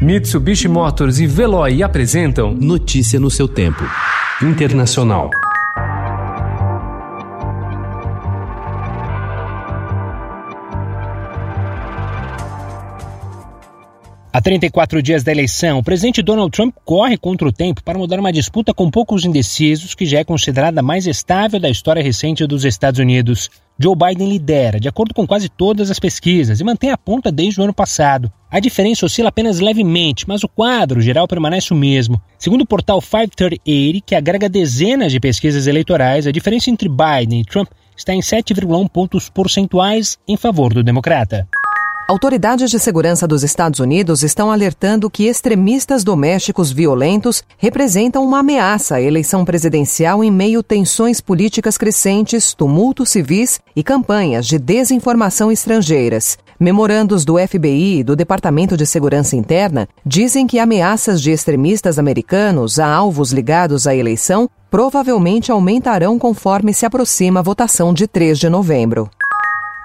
Mitsubishi Motors e Veloy apresentam Notícia no seu tempo. Internacional. Há 34 dias da eleição, o presidente Donald Trump corre contra o tempo para mudar uma disputa com poucos indecisos que já é considerada a mais estável da história recente dos Estados Unidos. Joe Biden lidera, de acordo com quase todas as pesquisas, e mantém a ponta desde o ano passado. A diferença oscila apenas levemente, mas o quadro geral permanece o mesmo. Segundo o portal 538, que agrega dezenas de pesquisas eleitorais, a diferença entre Biden e Trump está em 7,1 pontos percentuais em favor do democrata. Autoridades de segurança dos Estados Unidos estão alertando que extremistas domésticos violentos representam uma ameaça à eleição presidencial em meio tensões políticas crescentes, tumultos civis e campanhas de desinformação estrangeiras. Memorandos do FBI e do Departamento de Segurança Interna dizem que ameaças de extremistas americanos a alvos ligados à eleição provavelmente aumentarão conforme se aproxima a votação de 3 de novembro.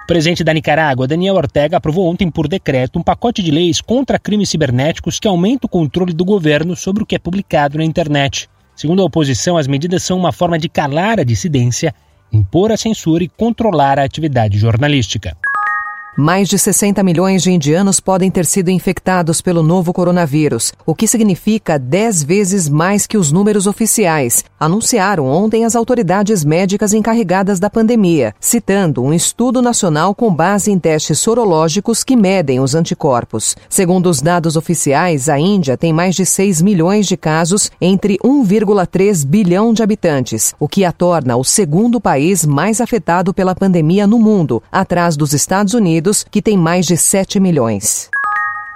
O presidente da Nicarágua, Daniel Ortega, aprovou ontem por decreto um pacote de leis contra crimes cibernéticos que aumenta o controle do governo sobre o que é publicado na internet. Segundo a oposição, as medidas são uma forma de calar a dissidência, impor a censura e controlar a atividade jornalística. Mais de 60 milhões de indianos podem ter sido infectados pelo novo coronavírus, o que significa 10 vezes mais que os números oficiais, anunciaram ontem as autoridades médicas encarregadas da pandemia, citando um estudo nacional com base em testes sorológicos que medem os anticorpos. Segundo os dados oficiais, a Índia tem mais de 6 milhões de casos entre 1,3 bilhão de habitantes, o que a torna o segundo país mais afetado pela pandemia no mundo, atrás dos Estados Unidos Unidos, que tem mais de 7 milhões.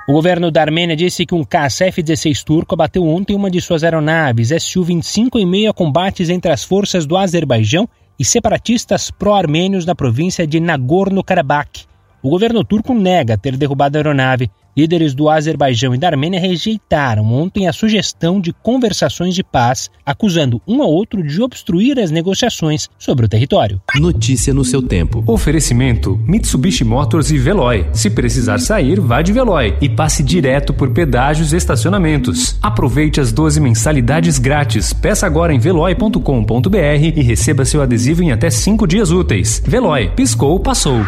O governo da Armênia disse que um caça F-16 turco abateu ontem uma de suas aeronaves Su-25 em meio a combates entre as forças do Azerbaijão e separatistas pró-armênios na província de Nagorno-Karabakh. O governo turco nega ter derrubado a aeronave Líderes do Azerbaijão e da Armênia rejeitaram ontem a sugestão de conversações de paz, acusando um ao outro de obstruir as negociações sobre o território. Notícia no seu tempo. Oferecimento: Mitsubishi Motors e Veloy. Se precisar sair, vá de Veloy e passe direto por pedágios e estacionamentos. Aproveite as 12 mensalidades grátis. Peça agora em veloy.com.br e receba seu adesivo em até 5 dias úteis. Veloy, piscou, passou.